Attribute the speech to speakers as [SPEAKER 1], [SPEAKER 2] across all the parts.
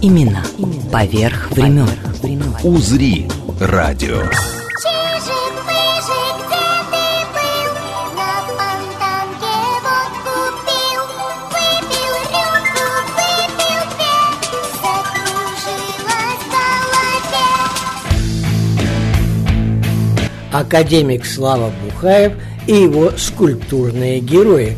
[SPEAKER 1] Именно поверх времен.
[SPEAKER 2] «Узри» радио.
[SPEAKER 3] Академик Слава Бухаев и его скульптурные герои.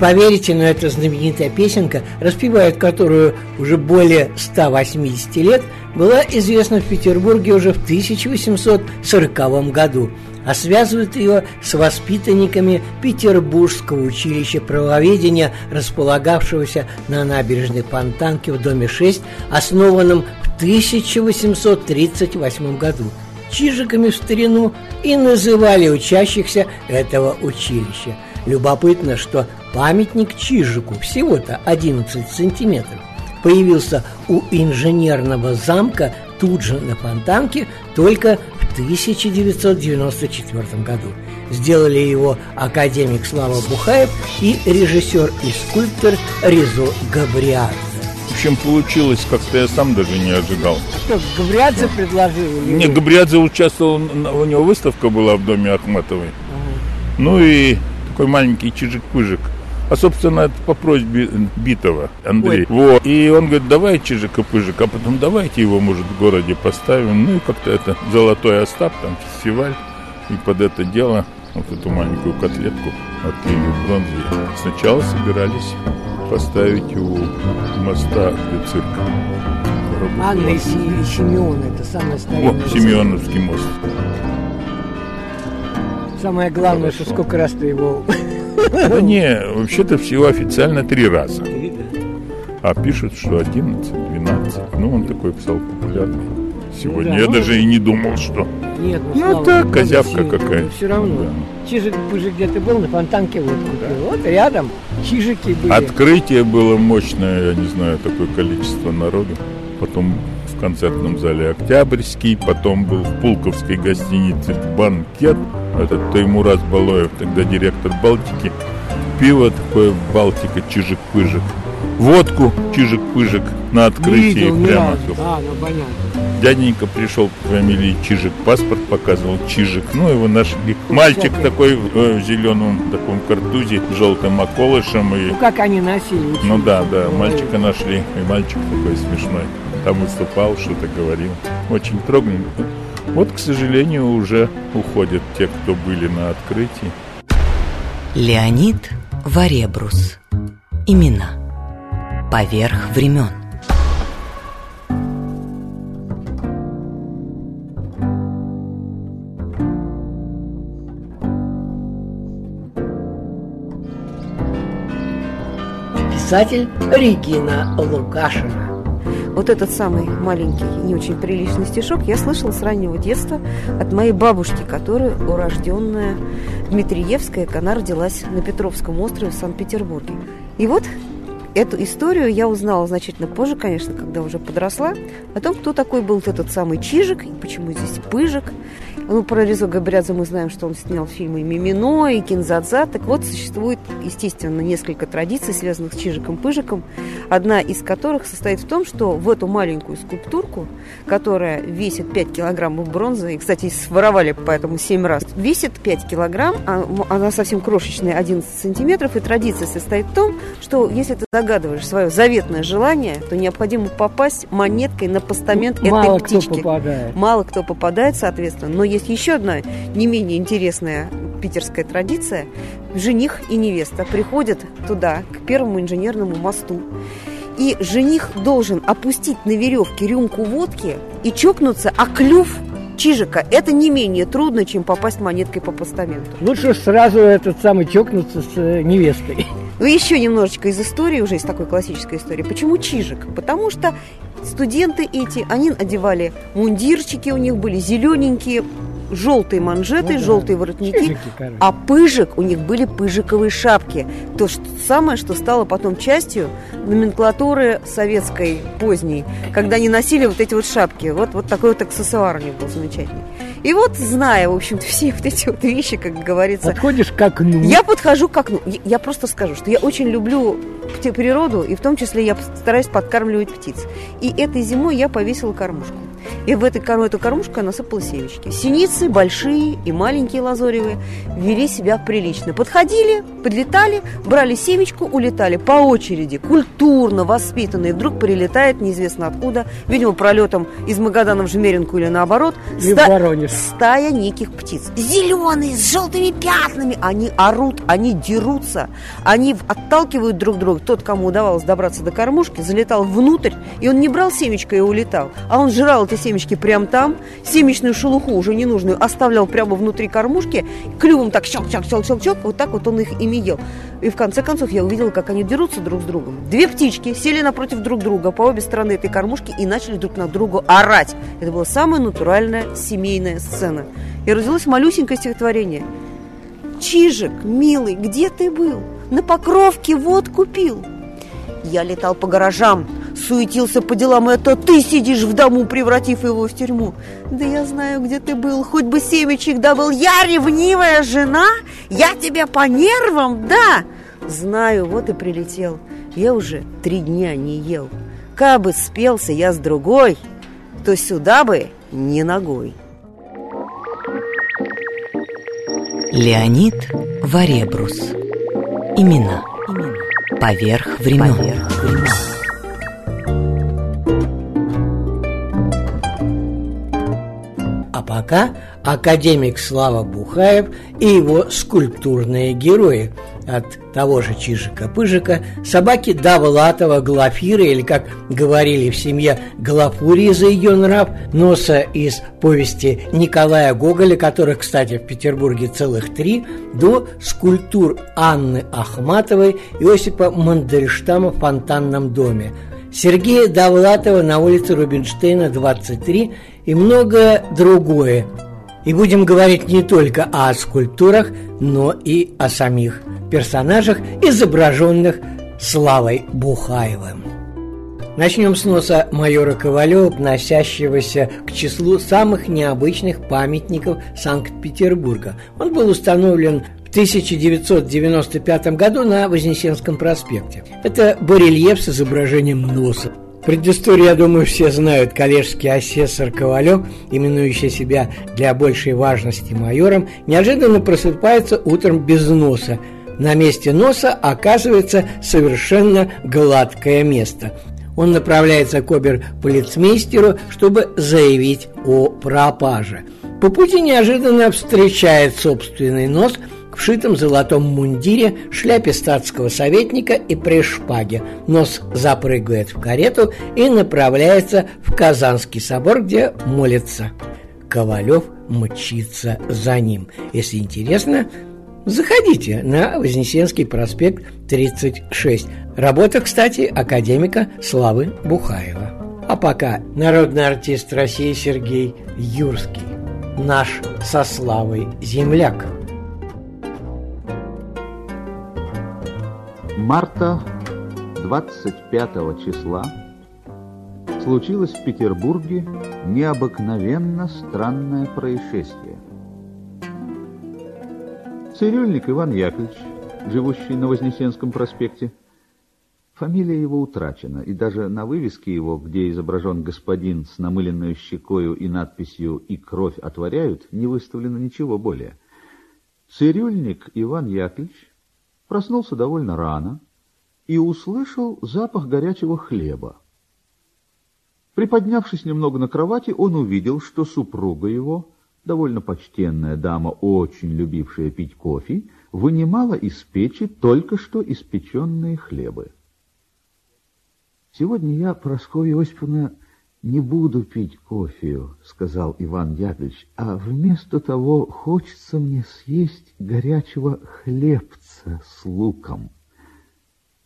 [SPEAKER 3] Поверите, но эта знаменитая песенка, распевает которую уже более 180 лет, была известна в Петербурге уже в 1840 году, а связывают ее с воспитанниками Петербургского училища правоведения, располагавшегося на набережной Фонтанки в доме 6, основанном в 1838 году. Чижиками в старину и называли учащихся этого училища. Любопытно, что памятник Чижику всего-то 11 сантиметров появился у инженерного замка тут же на Фонтанке только в 1994 году. Сделали его академик Слава Бухаев и режиссер и скульптор Резо Габриадзе.
[SPEAKER 4] В общем, получилось, как-то я сам даже не ожидал.
[SPEAKER 3] Что, Габриадзе предложил? или
[SPEAKER 4] Не? Габриадзе участвовал, у него выставка была в доме Ахматовой. Ну и такой маленький чижик-пыжик. А, собственно, это по просьбе Битова, Андрей. Вот. И он говорит, давай чижика-пыжик, а потом давайте его, может, в городе поставим. Ну и как-то это Золотой Остап, там фестиваль. И под это дело вот эту маленькую котлетку отлили в бронзе. Сначала собирались поставить у моста для цирка.
[SPEAKER 3] Анна и Симеон, это самое старинное.
[SPEAKER 4] О, Семеновский мост.
[SPEAKER 3] Самое главное, что сколько раз ты его...
[SPEAKER 4] Да не, вообще-то всего официально три раза. А пишут, что 11, 12. Ну, он такой стал популярный сегодня.
[SPEAKER 3] да,
[SPEAKER 4] Я
[SPEAKER 3] ну,
[SPEAKER 4] даже и не думал, что...
[SPEAKER 3] Нет,
[SPEAKER 4] Ну,
[SPEAKER 3] слава
[SPEAKER 4] так, козявка
[SPEAKER 3] сильно.
[SPEAKER 4] какая.
[SPEAKER 3] Ну, все равно. Чижик-пыжик где ты был, на фонтанке вот купил. Вот рядом чижики были.
[SPEAKER 4] Открытие было мощное, я не знаю, такое количество народу. Потом в концертном зале Октябрьский, потом был в Пулковской гостинице банкет. Этот Таймураз Балоев, тогда директор Балтики. Пиво такое Балтика, чижик-пыжик. Водку, чижик-пыжик на открытии
[SPEAKER 3] Видел
[SPEAKER 4] прямо.
[SPEAKER 3] разу. А, ну понятно.
[SPEAKER 4] Дяденька пришел по фамилии Чижик, паспорт показывал Чижик. Ну, его нашли. Мальчик такой э, в зеленом таком картузе, с желтым околышем. И,
[SPEAKER 3] Ну как они носили?
[SPEAKER 4] ну да, да, мальчика нашли. И мальчик такой смешной. Там выступал, что-то говорил. Очень трогненько. Вот, к сожалению, уже уходят те, кто были на открытии.
[SPEAKER 1] Леонид Варебрус. Имена. Поверх времен.
[SPEAKER 3] Писатель Регина Лукашина.
[SPEAKER 5] Вот этот самый маленький, не очень приличный стишок я слышала с раннего детства от моей бабушки, которая урожденная Дмитриевская, она родилась на Петровском острове в Санкт-Петербурге. И вот эту историю я узнала значительно позже, конечно, когда уже подросла, о том, кто такой был этот самый Чижик, и почему здесь Пыжик. Ну, про Резо Габриадзе мы знаем, что он снял фильмы «Мимино», и «Кинзадза». Так вот, существует, естественно, несколько традиций, связанных с Чижиком-Пыжиком, одна из которых состоит в том, что в эту маленькую скульптурку, которая весит 5 килограммов бронзы, и, кстати, своровали поэтому 7 раз, весит 5 килограмм, а она совсем крошечная, 11 сантиметров, и традиция состоит в том, что если ты загадываешь свое заветное желание, то необходимо попасть монеткой на постамент
[SPEAKER 3] Мало
[SPEAKER 5] этой
[SPEAKER 3] кто
[SPEAKER 5] птички.
[SPEAKER 3] попадает.
[SPEAKER 5] Мало кто попадает, соответственно, но есть еще одна не менее интересная питерская традиция. Жених и невеста приходят туда, к первому инженерному мосту. И жених должен опустить на веревке рюмку водки и чокнуться, а клюв Чижика это не менее трудно, чем попасть монеткой по постаменту.
[SPEAKER 3] Лучше сразу этот самый чокнуться с э, невестой.
[SPEAKER 5] Ну, еще немножечко из истории, уже из такой классической истории. Почему Чижик? Потому что студенты эти, они одевали мундирчики, у них были зелененькие, желтые манжеты,
[SPEAKER 3] Ну да.
[SPEAKER 5] желтые воротники,
[SPEAKER 3] короче.
[SPEAKER 5] а пыжик, у них были пыжиковые шапки. То что самое, что стало потом частью номенклатуры советской поздней, когда они носили вот эти вот шапки. Вот, вот такой вот аксессуар у них был замечательный. И вот, зная, в общем-то, все вот эти вот вещи, как говорится,
[SPEAKER 3] Подходишь к окну.
[SPEAKER 5] я подхожу к окну. Я- просто скажу, что я очень люблю природу, и в том числе я стараюсь подкармливать птиц. И этой зимой я повесила кормушку. И в этой, эту кормушку я насыпала семечки. Синицы большие и маленькие лазоревые вели себя прилично. Подходили, подлетали, брали семечку, улетали по очереди, культурно, воспитанные. Вдруг прилетает неизвестно откуда, видимо, пролетом из Магадана в Жмеринку или наоборот. Ста-
[SPEAKER 3] Воронеж.
[SPEAKER 5] стая неких птиц. Зеленые, с желтыми пятнами. Они орут, они дерутся, они отталкивают друг друга. Тот, кому удавалось добраться до кормушки, залетал внутрь, и он не брал семечко и улетал, а он жрал эти семечки прямо там, семечную шелуху уже ненужную оставлял прямо внутри кормушки, клювом так щелк-щелк-щелк-щелк, вот так вот он их ими ел. И в конце концов я увидела, как они дерутся друг с другом. Две птички сели напротив друг друга по обе стороны этой кормушки и начали друг на другу орать. Это была самая натуральная семейная сцена. И родилось малюсенькое стихотворение. Чижик, милый, где ты был? На покровке вот купил. Я летал по гаражам, суетился по делам, это ты сидишь в дому, превратив его в тюрьму. Да я знаю, где ты был, хоть бы семечек добыл. Я ревнивая жена, я тебя по нервам, да. Знаю, вот и прилетел. Я уже три дня не ел. Кабы спелся я с другой, то сюда бы не ногой.
[SPEAKER 1] Леонид Варебрус. Имена. Поверх времен.
[SPEAKER 3] А пока академик Слава Бухаев и его скульптурные герои. От того же Чижика-Пыжика, собаки Давлатова, Глафира, или, как говорили в семье, Глафурии за ее нрав, носа из повести Николая Гоголя, которых, кстати, в Петербурге целых три, до скульптур Анны Ахматовой и Осипа Мандельштама в фонтанном доме, Сергея Довлатова на улице Рубинштейна, 23 и многое другое. И будем говорить не только о скульптурах, но и о самих персонажах, изображенных Славой Бухаевым. Начнем с носа майора Ковалева, относящегося к числу самых необычных памятников Санкт-Петербурга. Он был установлен 1995 году на Вознесенском проспекте. Это барельеф с изображением носа. Предысторию, я думаю, все знают. Коллежский асессор Ковалев, именующий себя для большей важности майором, неожиданно просыпается утром без носа. На месте носа оказывается совершенно гладкое место. Он направляется к обер-полицмейстеру, чтобы заявить о пропаже. По пути неожиданно встречает собственный нос в шитом золотом мундире, шляпе статского советника и при шпаге. Нос запрыгивает в карету и направляется в Казанский собор, где молится. Ковалев мчится за ним. Если интересно, заходите на Вознесенский проспект 36. Работа, кстати, академика Славы Бухаева. А пока народный артист России Сергей Юрский, наш со славой земляк.
[SPEAKER 6] Марта 25 числа случилось в Петербурге необыкновенно странное происшествие. Цирюльник Иван Яковлевич, живущий на Вознесенском проспекте, фамилия его утрачена, и даже на вывеске его, где изображен господин с намыленной щекою и надписью «И кровь отворяют», не выставлено ничего более. Цирюльник Иван Яковлевич проснулся довольно рано и услышал запах горячего хлеба. Приподнявшись немного на кровати, он увидел, что супруга его, довольно почтенная дама, очень любившая пить кофе, вынимала из печи только что испеченные хлебы. Сегодня я, Прасковья Осиповна, не буду пить кофе, сказал Иван Яковлевич, а вместо того хочется мне съесть горячего хлебца с луком.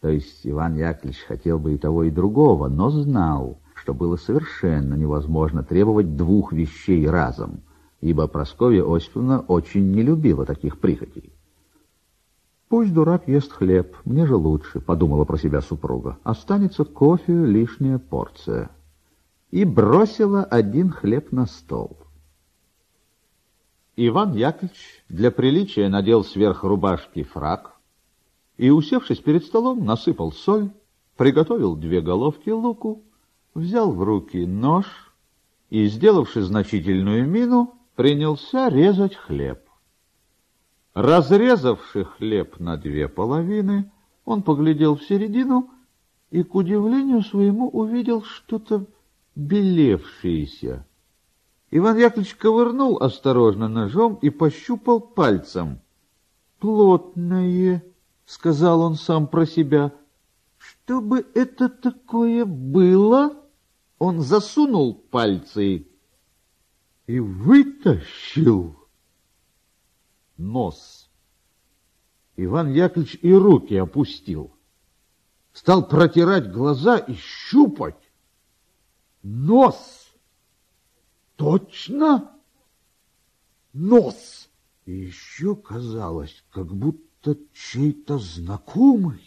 [SPEAKER 6] То есть Иван Яковлевич хотел бы и того, и другого, но знал, что было совершенно невозможно требовать двух вещей разом, ибо Прасковья Осиповна очень не любила таких прихотей. «Пусть дурак ест хлеб, мне же лучше», — подумала про себя супруга. «Останется кофе лишняя порция». И бросила один хлеб на стол. Иван Яковлевич для приличия надел сверх рубашки фрак и, усевшись перед столом, насыпал соль, приготовил две головки луку, взял в руки нож и, сделавши значительную мину, принялся резать хлеб. Разрезавши хлеб на две половины, он поглядел в середину и, к удивлению своему, увидел что-то белевшееся. Иван Яковлевич ковырнул осторожно ножом и пощупал пальцем. «Плотное», — сказал он сам про себя, — «что бы это такое было?» Он засунул пальцы и вытащил нос. Иван Яковлевич и руки опустил. Стал протирать глаза и щупать. Нос! Точно? Нос! И еще казалось, как будто чей-то знакомый.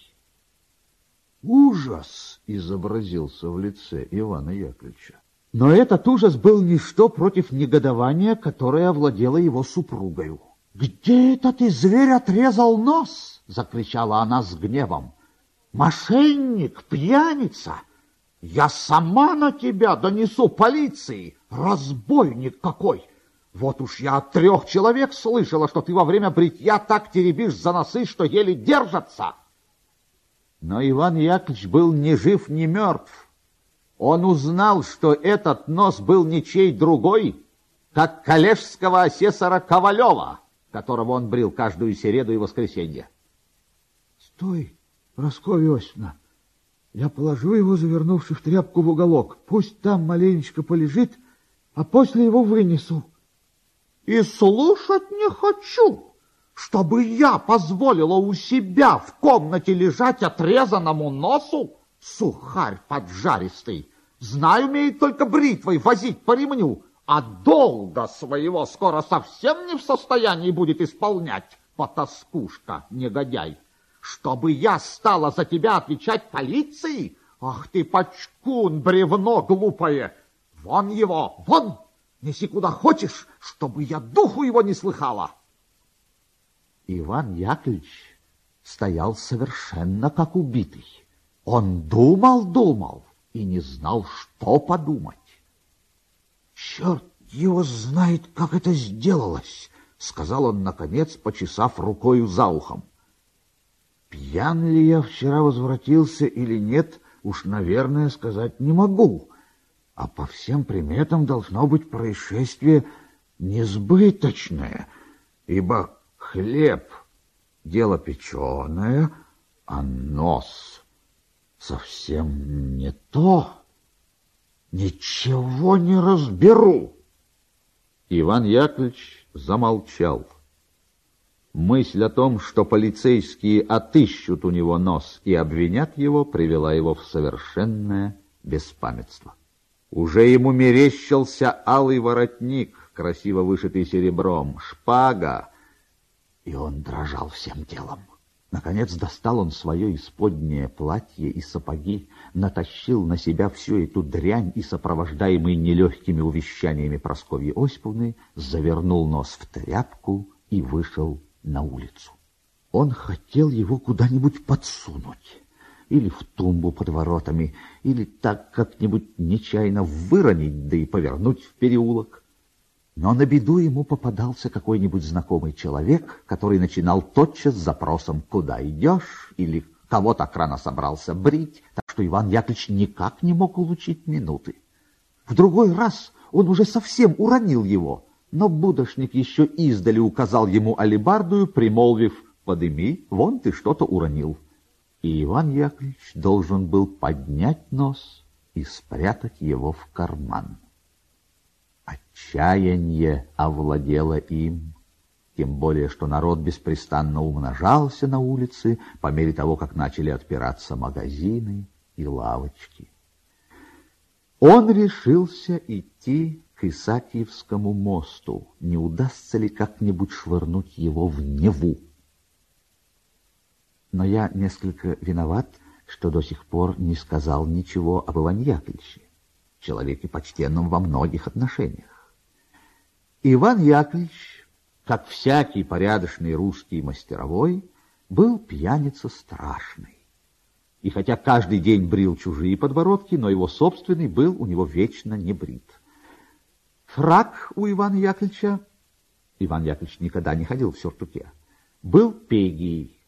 [SPEAKER 6] Ужас изобразился в лице Ивана Яковлевича. Но этот ужас был ничто против негодования, которое овладело его супругою. «Где это ты, зверь, отрезал нос?» — закричала она с гневом. «Мошенник, пьяница! Я сама на тебя донесу полиции! Разбойник какой! Вот уж я от трех человек слышала, что ты во время бритья так теребишь за носы, что еле держатся!» Но Иван Яковлевич был ни жив, ни мертв. Он узнал, что этот нос был ничей другой, как коллежского асессора Ковалева — которого он брил каждую середу и воскресенье. — Стой, Прасковья Осиповна, я положу его, завернувши в тряпку в уголок. Пусть там маленечко полежит, а после его вынесу. — И слушать не хочу, чтобы я позволила у себя в комнате лежать отрезанному носу, сухарь поджаристый. Знаю, умеет только бритвой возить по ремню, а долга своего скоро совсем не в состоянии будет исполнять, потаскушка, негодяй. Чтобы я стала за тебя отвечать полиции? Ах ты, пачкун, бревно глупое! Вон его, вон! Неси куда хочешь, чтобы я духу его не слыхала. Иван Яковлевич стоял совершенно как убитый. Он думал-думал и не знал, что подумать. Черт его знает, как это сделалось, сказал он, наконец, почесав рукою за ухом. Пьян ли я вчера возвратился или нет, уж, наверное, сказать не могу. А по всем приметам должно быть происшествие несбыточное, ибо хлеб — дело печеное, а нос совсем не то. Ничего не разберу. Иван Яковлевич замолчал. Мысль о том, что полицейские отыщут у него нос и обвинят его, привела его в совершенное беспамятство. Уже ему мерещился алый воротник, красиво вышитый серебром, шпага, и он дрожал всем телом. Наконец достал он свое исподнее платье и сапоги, натащил на себя всю эту дрянь и, сопровождаемый нелегкими увещаниями Прасковьи Осиповны, завернул нос в тряпку и вышел на улицу. Он хотел его куда-нибудь подсунуть, или в тумбу под воротами, или так как-нибудь нечаянно выронить, да и повернуть в переулок. Но на беду ему попадался какой-нибудь знакомый человек, который начинал тотчас с запросом «Куда идешь?» или «Кого так рано собрался брить?» Так что Иван Яковлевич никак не мог улучить минуты. В другой раз он уже совсем уронил его, но будошник еще издали указал ему алибардую, примолвив «Подыми, вон ты что-то уронил». И Иван Яковлевич должен был поднять нос и спрятать его в карман. Отчаяние овладело им, тем более, что народ беспрестанно умножался на улице по мере того, как начали отпираться магазины и лавочки. Он решился идти к Исаакиевскому мосту. Не удастся ли как-нибудь швырнуть его в Неву? Но я несколько виноват, что до сих пор не сказал ничего об Иване Яковлевиче, человеке почтенном во многих отношениях. Иван Яковлевич, как всякий порядочный русский мастеровой, был пьяница страшный. И хотя каждый день брил чужие подбородки, но его собственный был у него вечно не брит. Фрак у Ивана Яковлевича, Иван Яковлевич никогда не ходил в сюртуке, был пегий,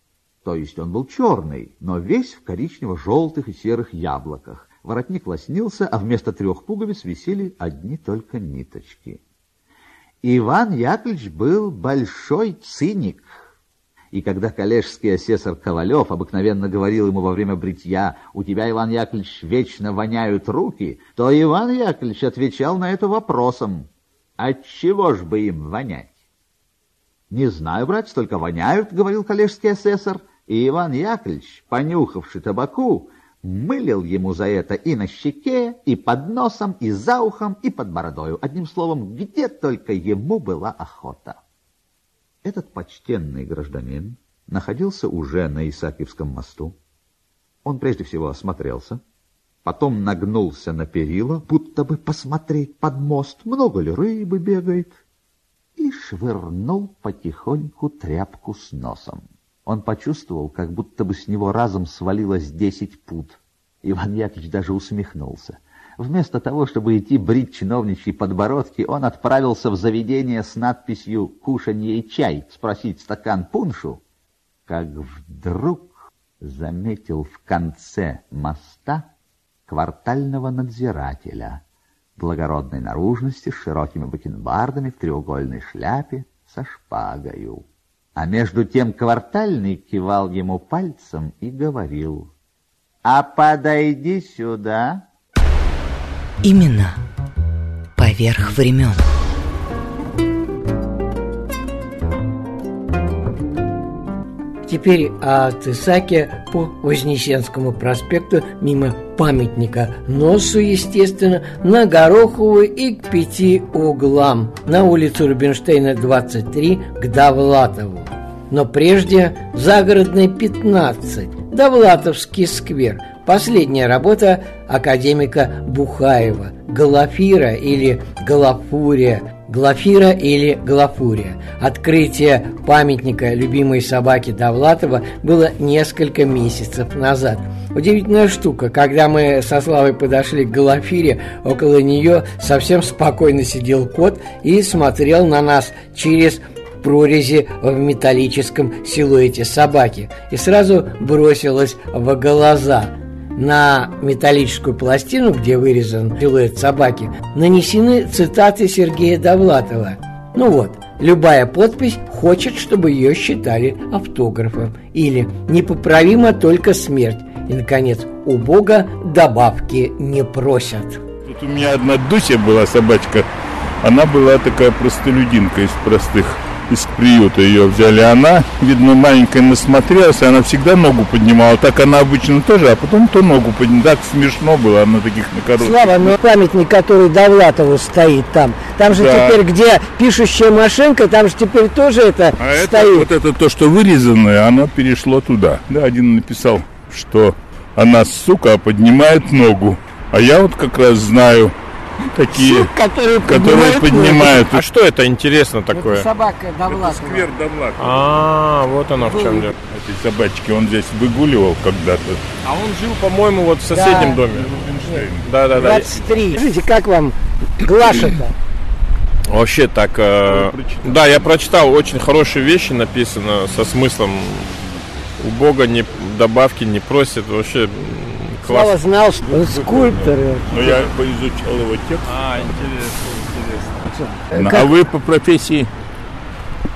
[SPEAKER 6] то есть он был черный, но весь в коричнево-желтых и серых яблоках. Воротник лоснился, а вместо трех пуговиц висели одни только ниточки. Иван Яковлевич был большой циник — и когда коллежский асессор Ковалев обыкновенно говорил ему во время бритья «У тебя, Иван Яковлевич, вечно воняют руки», то Иван Яковлевич отвечал на это вопросом «Отчего ж бы им вонять?» «Не знаю, братец, только воняют», — говорил коллежский асессор, и Иван Яковлевич, понюхавший табаку, мылил ему за это и на щеке, и под носом, и за ухом, и под бородою. Одним словом, где только ему была охота. Этот почтенный гражданин находился уже на Исаакиевском мосту. Он прежде всего осмотрелся, потом нагнулся на перила, будто бы посмотреть под мост, много ли рыбы бегает, и швырнул потихоньку тряпку с носом. Он почувствовал, как будто бы с него разом свалилось десять пут. Иван Яковлевич даже усмехнулся. Вместо того, чтобы идти брить чиновничьи подбородки, он отправился в заведение с надписью «Кушанье и чай» спросить стакан пуншу, как вдруг заметил в конце моста квартального надзирателя благородной наружности с широкими бакенбардами в треугольной шляпе со шпагою. А между тем квартальный кивал ему пальцем и говорил «А подойди сюда».
[SPEAKER 1] Имена поверх времен.
[SPEAKER 3] Теперь от Исаки по Вознесенскому проспекту мимо памятника Носу, естественно, на Гороховую и к пяти углам, на улицу Рубинштейна, 23, к Довлатову. Но прежде загородный 15, Довлатовский сквер – Последняя работа академика Бухаева «Галафира» или «Галафурия», Глафира или Глафурия. Открытие памятника любимой собаки Довлатова было несколько месяцев назад. Удивительная штука, когда мы со Славой подошли к Глафире, около нее совсем спокойно сидел кот и смотрел на нас через прорези в металлическом силуэте собаки и сразу бросилась в глаза – на металлическую пластину, где вырезан силуэт собаки, нанесены цитаты Сергея Довлатова. Ну вот, любая подпись хочет, чтобы ее считали автографом. Или «Непоправима только смерть». И, наконец, у Бога добавки не просят.
[SPEAKER 4] Тут у меня одна Дуся была собачка. Она была такая простолюдинка из простых из приюта ее взяли. Она, видно, маленькая насмотрелась, она всегда ногу поднимала. Так она обычно тоже, а потом то ногу поднимала. Так смешно было, она таких на коротких.
[SPEAKER 3] Слава, но памятник, который Довлатову стоит там, там же
[SPEAKER 4] Да.
[SPEAKER 3] теперь, где пишущая машинка, там же теперь тоже это
[SPEAKER 4] А это,
[SPEAKER 3] стоит.
[SPEAKER 4] вот это то, что вырезанное, оно перешло туда. Да, один написал, что она, сука, поднимает ногу. А я вот как раз знаю такие,
[SPEAKER 3] которые
[SPEAKER 4] которые поднимают.
[SPEAKER 7] А что это интересно такое?
[SPEAKER 3] собака Довлатова.
[SPEAKER 4] Сквер Довлатова.
[SPEAKER 7] А, вот оно в чем дело.
[SPEAKER 4] Эти собачки он здесь выгуливал когда-то.
[SPEAKER 7] А он жил, по-моему, вот в соседнем
[SPEAKER 3] Да.
[SPEAKER 7] доме. Да, да, да.
[SPEAKER 3] 23. Скажите, как вам Глаша-то?
[SPEAKER 7] Вообще так. э, да, я прочитал очень хорошие вещи написано со смыслом. У Бога не добавки не просит. Вообще
[SPEAKER 3] Слава знал, что он скульптор.
[SPEAKER 4] Но я поизучал его текст.
[SPEAKER 7] А, интересно, интересно.
[SPEAKER 4] Ну,
[SPEAKER 3] Как-
[SPEAKER 4] А вы по профессии?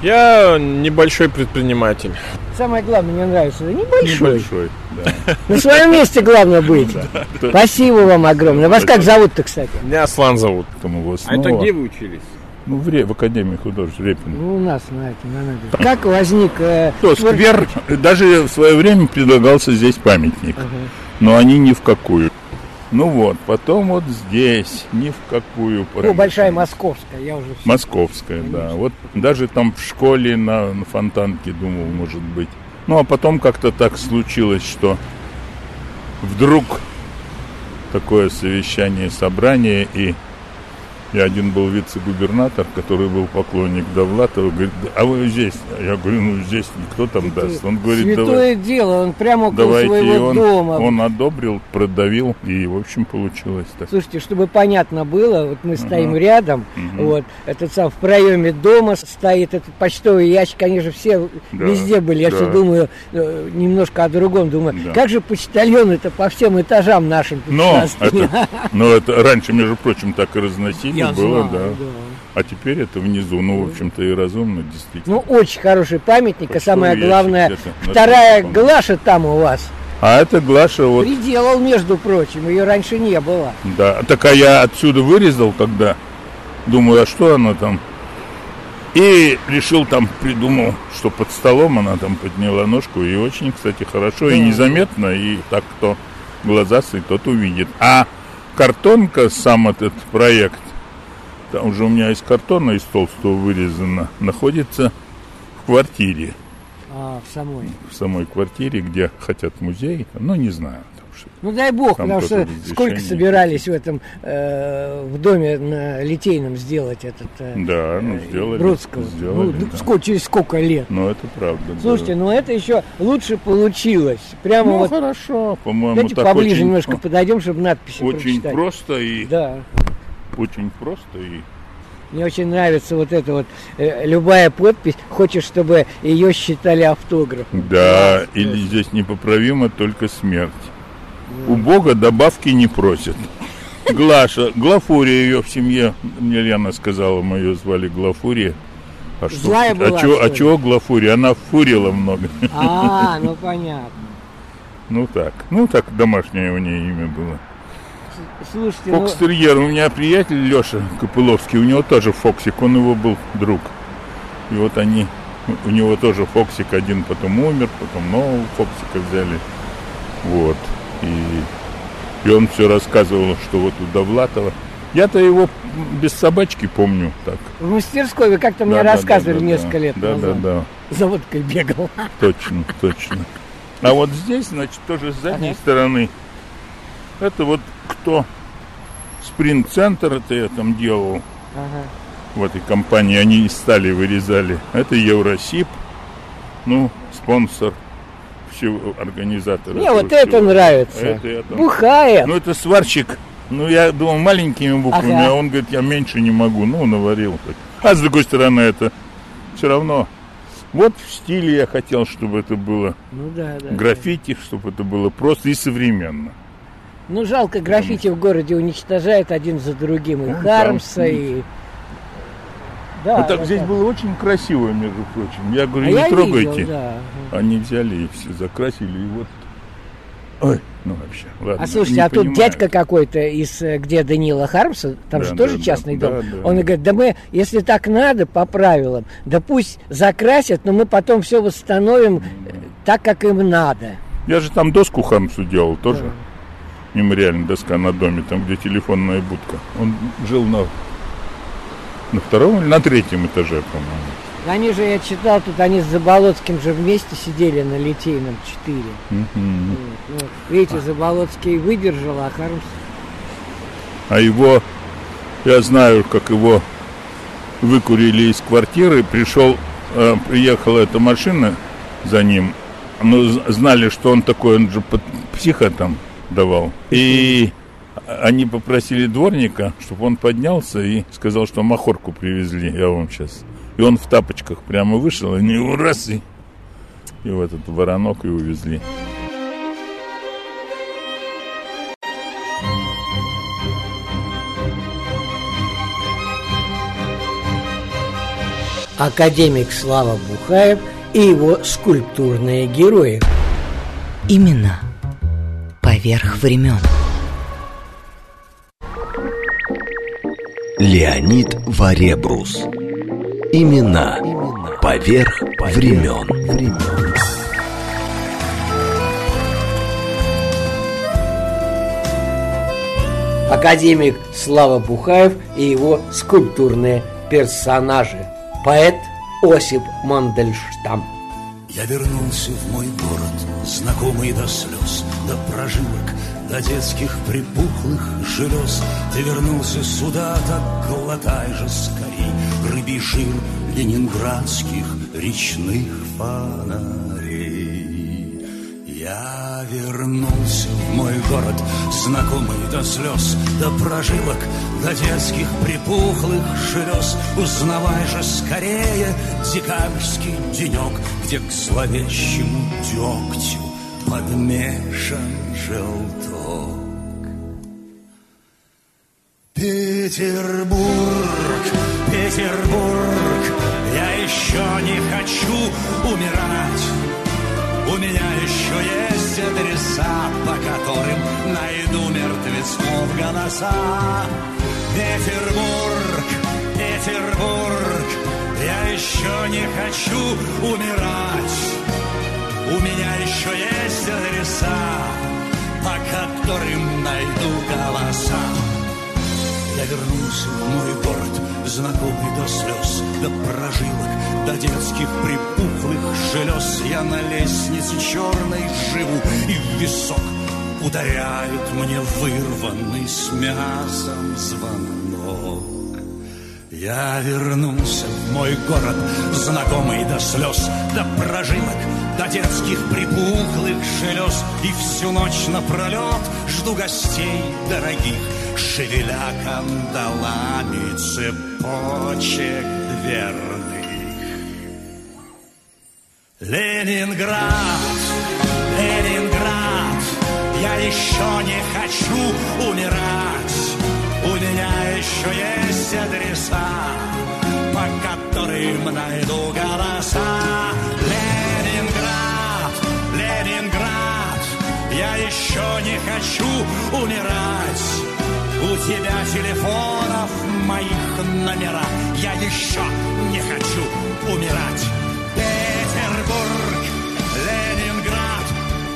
[SPEAKER 7] Я небольшой предприниматель.
[SPEAKER 3] Самое главное, мне нравится, это небольшой.
[SPEAKER 4] Небольшой, да.
[SPEAKER 3] На своем месте главное быть. Спасибо вам огромное. Вас как зовут-то, кстати?
[SPEAKER 7] Меня Аслан зовут. А это где вы учились?
[SPEAKER 4] Ну, в, Ре- в Академии художеств Репина.
[SPEAKER 3] Ну, у нас на этом, на набережной. Как возник... э,
[SPEAKER 4] То, сквер, даже в свое время предлагался здесь памятник, но они ни в какую. Ну вот, потом вот здесь, ни в какую.
[SPEAKER 3] О, большая московская, я уже... всё-
[SPEAKER 4] Московская, да. Вот даже там в школе на, на фонтанке думал, может быть. Ну, а потом как-то так случилось, что вдруг такое совещание, собрание, и я один был вице-губернатор, который был поклонник Довлатова, говорит, а вы здесь? Я говорю, ну здесь никто там даст. Он говорит,
[SPEAKER 3] Святое
[SPEAKER 4] давай,
[SPEAKER 3] дело, он прямо около
[SPEAKER 4] давайте. И
[SPEAKER 3] своего
[SPEAKER 4] он,
[SPEAKER 3] дома.
[SPEAKER 4] он одобрил, продавил, и, в общем, получилось так.
[SPEAKER 3] Слушайте, чтобы понятно было, вот мы стоим
[SPEAKER 4] Ага.
[SPEAKER 3] рядом,
[SPEAKER 4] Мгм.
[SPEAKER 3] вот, этот сам в проеме дома стоит этот почтовый ящик, они же все
[SPEAKER 4] Да,
[SPEAKER 3] везде были, я
[SPEAKER 4] да.
[SPEAKER 3] все думаю э, немножко о другом, думаю,
[SPEAKER 4] Да.
[SPEAKER 3] как же почтальоны-то по всем этажам нашим
[SPEAKER 4] Но это, но это раньше, между прочим, так и разносили
[SPEAKER 3] Я
[SPEAKER 4] было,
[SPEAKER 3] знаю,
[SPEAKER 4] да.
[SPEAKER 3] да.
[SPEAKER 4] А теперь это внизу, ну, в общем-то, и разумно, действительно.
[SPEAKER 3] Ну, очень хороший памятник, и
[SPEAKER 4] Почтовый
[SPEAKER 3] самое
[SPEAKER 4] ящик
[SPEAKER 3] главное, вторая. Глаша там у вас
[SPEAKER 4] А это Глаша, вот,
[SPEAKER 3] приделал, между прочим, ее раньше не было.
[SPEAKER 4] да. Так а я отсюда вырезал, когда думаю, а что она там? И решил там, придумал, что под столом она там подняла ножку, и очень, кстати, хорошо, и
[SPEAKER 3] Да.
[SPEAKER 4] незаметно, и так, кто глазастый, тот увидит. А картонка, сам этот проект, там уже у меня из картона, из толстого вырезано, находится в квартире.
[SPEAKER 3] А, в самой.
[SPEAKER 4] в самой квартире, где хотят музей, ну, не знаю. что.
[SPEAKER 3] Ну дай бог, потому что сколько собирались в этом э, в доме на Литейном сделать этот э,
[SPEAKER 4] Да, ну,
[SPEAKER 3] э,
[SPEAKER 4] сделали.
[SPEAKER 3] Бродского.
[SPEAKER 4] Сделали,
[SPEAKER 3] ну,
[SPEAKER 4] да.
[SPEAKER 3] сколько, через сколько лет.
[SPEAKER 4] Ну, это правда. да.
[SPEAKER 3] Слушайте, ну это еще лучше получилось. Прямо
[SPEAKER 4] ну,
[SPEAKER 3] вот
[SPEAKER 4] хорошо, по-моему,
[SPEAKER 3] давайте поближе
[SPEAKER 4] очень,
[SPEAKER 3] немножко подойдем, чтобы надписи
[SPEAKER 4] очень
[SPEAKER 3] прочитать.
[SPEAKER 4] просто и
[SPEAKER 3] Да.
[SPEAKER 4] Очень просто и
[SPEAKER 3] Мне очень нравится вот эта вот э, любая подпись. Хочешь, чтобы ее считали автографом.
[SPEAKER 4] да,
[SPEAKER 3] Класс,
[SPEAKER 4] или здесь непоправима только смерть. У Бога добавки не просят. Глаша, Глафурия ее в семье, мне Лена сказала, мы ее звали Глафурия. А что,
[SPEAKER 3] Злая была,
[SPEAKER 4] а чего,
[SPEAKER 3] что
[SPEAKER 4] а чего Глафурия? Она фурила много.
[SPEAKER 3] А, ну понятно.
[SPEAKER 4] Ну так, ну так домашнее у нее имя было.
[SPEAKER 3] Слушайте, ну,
[SPEAKER 4] Фокстерьер. У меня приятель Леша Копыловский, у него тоже Фоксик, он его был друг. И вот они, у него тоже Фоксик один потом умер, потом нового Фоксика взяли. Вот. И, и он все рассказывал, что вот у Довлатова. Я-то его без собачки помню так.
[SPEAKER 3] в мастерской вы как-то мне
[SPEAKER 4] Да, да,
[SPEAKER 3] рассказывали
[SPEAKER 4] да, да,
[SPEAKER 3] несколько
[SPEAKER 4] да.
[SPEAKER 3] лет
[SPEAKER 4] Да,
[SPEAKER 3] назад.
[SPEAKER 4] да, да.
[SPEAKER 3] За водкой бегал.
[SPEAKER 4] Точно, точно. А вот здесь, значит, тоже с задней
[SPEAKER 3] Ага.
[SPEAKER 4] стороны. Это вот кто спринт-центр это я там делал
[SPEAKER 3] Ага.
[SPEAKER 4] в этой компании. Они из стали вырезали. Это Евросип. Ну, спонсор всего организатора.
[SPEAKER 3] Мне
[SPEAKER 4] этого
[SPEAKER 3] вот это
[SPEAKER 4] всего.
[SPEAKER 3] нравится.
[SPEAKER 4] Это я там-
[SPEAKER 3] Бухает.
[SPEAKER 4] Ну, это сварщик. Ну, я думал маленькими буквами,
[SPEAKER 3] Ага.
[SPEAKER 4] а он говорит, я меньше не могу. Ну, наварил. так. А с другой стороны, это все равно. Вот в стиле я хотел, чтобы это было
[SPEAKER 3] Ну да, да.
[SPEAKER 4] граффити, чтобы это было просто и современно.
[SPEAKER 3] Ну жалко, граффити в городе уничтожают один за другим. И
[SPEAKER 4] Ну,
[SPEAKER 3] Хармса,
[SPEAKER 4] да.
[SPEAKER 3] и... Да,
[SPEAKER 4] а так здесь
[SPEAKER 3] так.
[SPEAKER 4] было очень красиво, между прочим. Я говорю,
[SPEAKER 3] А
[SPEAKER 4] не
[SPEAKER 3] я
[SPEAKER 4] трогайте.
[SPEAKER 3] видел, да.
[SPEAKER 4] Они взяли и все закрасили, и вот. Ой, ну вообще, ладно.
[SPEAKER 3] А слушайте, а тут
[SPEAKER 4] понимаю.
[SPEAKER 3] дядька какой-то из э, где Данила Хармса, там
[SPEAKER 4] Да,
[SPEAKER 3] же
[SPEAKER 4] да,
[SPEAKER 3] тоже
[SPEAKER 4] да,
[SPEAKER 3] частный
[SPEAKER 4] да,
[SPEAKER 3] дом.
[SPEAKER 4] да.
[SPEAKER 3] Он и говорит, да мы, если так надо, по правилам, да пусть закрасят, но мы потом все восстановим э, так, как им надо.
[SPEAKER 4] Я же там доску Хамсу делал тоже. Мемориальная доска на доме, там, где телефонная будка. Он жил на, на втором или на третьем этаже, по-моему.
[SPEAKER 3] Они же, я читал, тут они с Заболоцким же вместе сидели на Литейном 4.
[SPEAKER 4] Мгм.
[SPEAKER 3] Вот. Ну, видите, Заболоцкий выдержал, а Хармс...
[SPEAKER 4] А его, я знаю, как его выкурили из квартиры, пришел, э, приехала эта машина за ним, но знали, что он такой, он же психа там давал. И они попросили дворника, чтобы он поднялся и сказал, что махорку привезли, я вам сейчас. И он в тапочках прямо вышел, и они его раз и, и в этот воронок и увезли.
[SPEAKER 3] академик Слава Бухаев и его скульптурные герои.
[SPEAKER 1] Именно поверх времен.
[SPEAKER 2] Леонид Варебрус. Имена поверх времен.
[SPEAKER 3] Академик Слава Бухаев и его скульптурные персонажи. Поэт Осип Мандельштам.
[SPEAKER 8] Я вернулся в мой город, знакомый до слез, до прожилок, до детских припухлых желез. Ты вернулся сюда, так глотай же скорей рыбий жир ленинградских речных фонарей. Я вернулся в мой город, знакомый до слез, до прожилок, до детских припухлых желез. Узнавай же скорее декабрьский денек, где к зловещему дегтю подмешан желток. Петербург, Петербург, я еще не хочу умирать. У меня еще есть адреса, по которым найду мертвецов голоса. Петербург, Петербург, я еще не хочу умирать. У меня еще есть адреса, по которым найду голоса. Я вернулся в мой город, знакомый до слез, до прожилок, до детских припухлых желез. Я на лестнице черной живу, и в висок ударяет мне вырванный с мясом звонок. Я вернулся в мой город, знакомый до слез, до прожилок, до детских припухлых желез. И всю ночь напролет жду гостей дорогих, шевеля кандалами цепочек дверных. Ленинград, Ленинград, я еще не хочу умирать. У меня еще есть адреса, по которым найду голоса. Ленинград, Ленинград, я еще не хочу умирать. У тебя телефонов моих номера, я еще не хочу умирать. Петербург, Ленинград,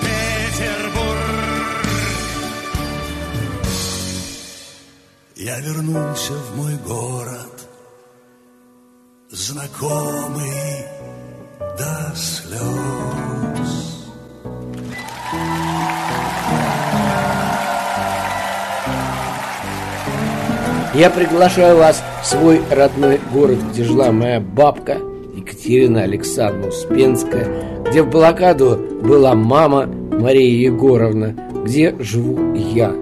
[SPEAKER 8] Петербург. Я вернулся в мой город, знакомый до слез.
[SPEAKER 3] Я приглашаю вас в свой родной город, где жила моя бабка Екатерина Александровна Успенская, где в блокаду была мама Мария Егоровна, где живу я.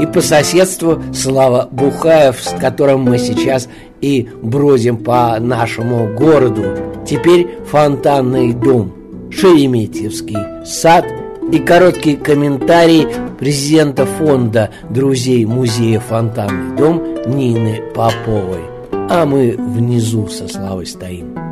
[SPEAKER 3] И по соседству Слава Бухаев, с которым мы сейчас и бродим по нашему городу. Теперь фонтанный дом, Шереметьевский сад и короткий комментарий президента фонда друзей музея «Фонтанный дом» Нины Поповой. А мы внизу со Славой стоим.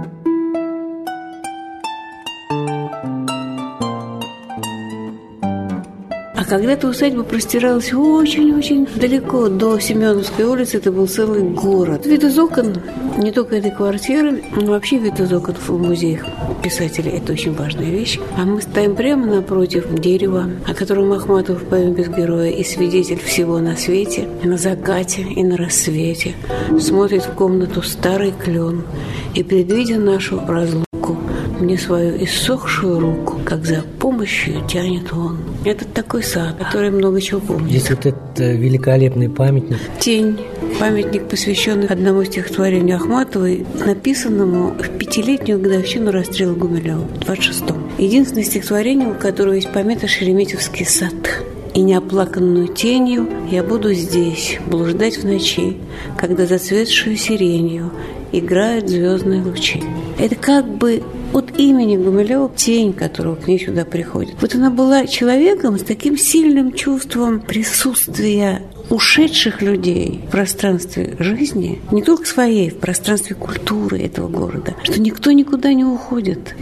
[SPEAKER 9] Когда-то усадьба простиралась очень-очень далеко до Семеновской улицы. Это был целый город. Вид из окон, не только этой квартиры, но вообще вид из окон в музеях писателей – это очень важная вещь. А мы стоим прямо напротив дерева, о котором Ахматов в поэме «Без героя» и свидетель всего на свете, на закате и на рассвете. Смотрит в комнату старый клен и, предвидя нашу разлуку, мне свою иссохшую руку, как за помощью тянет он. Это такой сад, который много чего помнит.
[SPEAKER 3] Здесь вот этот э, великолепный памятник.
[SPEAKER 9] Тень. Памятник, посвященный одному стихотворению Ахматовой, написанному в пятилетнюю годовщину расстрела Гумилева, в 26-м. Единственное стихотворение, у которого есть помета «Шереметьевский сад». И неоплаканную тенью я буду здесь блуждать в ночи, когда зацветшую сиренью играют звездные лучи. Это как бы от имени Гумилева тень, которая к ней сюда приходит. Вот она была человеком с таким сильным чувством присутствия ушедших людей в пространстве жизни, не только своей, в пространстве культуры этого города, что никто никуда не уходит,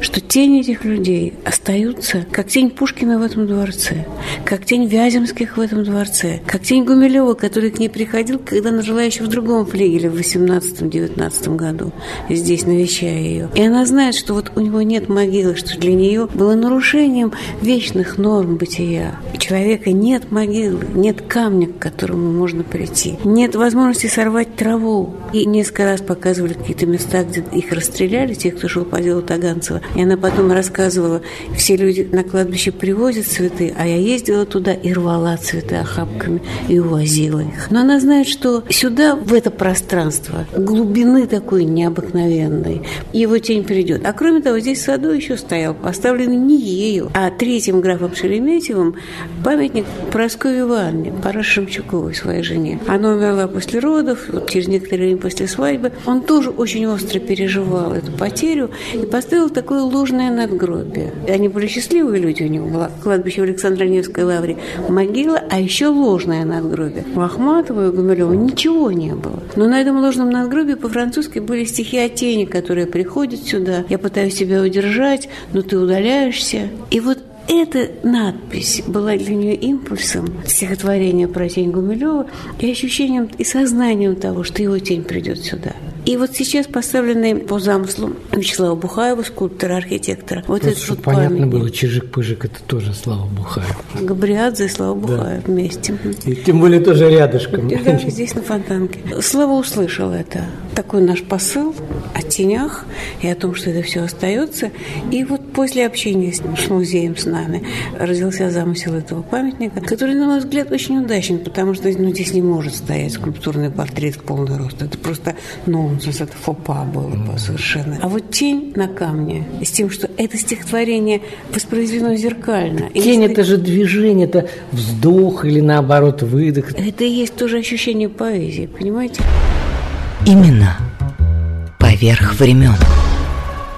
[SPEAKER 9] что тени этих людей остаются, как тень Пушкина в этом дворце, как тень Вяземских в этом дворце, как тень Гумилева, который к ней приходил, когда она жила еще в другом флигеле в 18-19 году, здесь навещая ее. И она знает, что вот у него нет могилы, что для нее было нарушением вечных норм бытия. У человека нет могилы, нет камня, к которому можно прийти, нет возможности сорвать траву. И несколько раз показывали какие-то места, где их расстреляли, тех, кто шел по делу Таганцева. И она потом рассказывала, все люди на кладбище привозят цветы, а я ездила туда и рвала цветы охапками и увозила их. Но она знает, что сюда, в это пространство, глубины такой необыкновенной, его тень придет. А кроме того, здесь в саду еще стоял, поставленный не ею, а третьим графом Шереметьевым памятник Прасковье Ивановне, Параш Шемчуковой, своей жене. Она умерла после родов, через некоторое время после свадьбы. Он тоже очень остро переживал эту потерю и поставил такое ложное надгробие. Они были счастливые люди, у него было кладбище в Александро-Невской лавре, могила, а еще ложное надгробие. У Ахматова и Гумилева ничего не было. Но на этом ложном надгробии по-французски были стихи о тени, которые приходят сюда. Я пытаюсь тебя удержать, но ты удаляешься. И вот эта надпись была для нее импульсом стихотворения про тень Гумилева и ощущением и сознанием того, что его тень придет сюда. И вот сейчас поставленный по замыслу Вячеслава Бухаева, скульптора, архитектора, вот
[SPEAKER 3] Просто,
[SPEAKER 9] этот
[SPEAKER 3] чтобы
[SPEAKER 9] вот
[SPEAKER 3] понятно
[SPEAKER 9] памятник.
[SPEAKER 3] было, Чижик-Пыжик это тоже Слава Бухаев.
[SPEAKER 9] Габриадзе и Слава Бухаев вместе.
[SPEAKER 3] И тем более тоже рядышком.
[SPEAKER 9] Да, здесь на Фонтанке. Слава услышал это. Такой наш посыл о тенях и о том, что это все остается. И вот после общения с, музеем, с нами, родился замысел этого памятника, который, на мой взгляд, очень удачен, потому что ну, здесь не может стоять скульптурный портрет в полный рост. Это просто нонсенс, это фопа было бы совершенно. А вот тень на камне, с тем, что это стихотворение воспроизведено зеркально. И
[SPEAKER 3] Тень это же движение, это вздох или наоборот выдох.
[SPEAKER 9] Это и есть тоже ощущение поэзии, понимаете?
[SPEAKER 1] Именно поверх времен.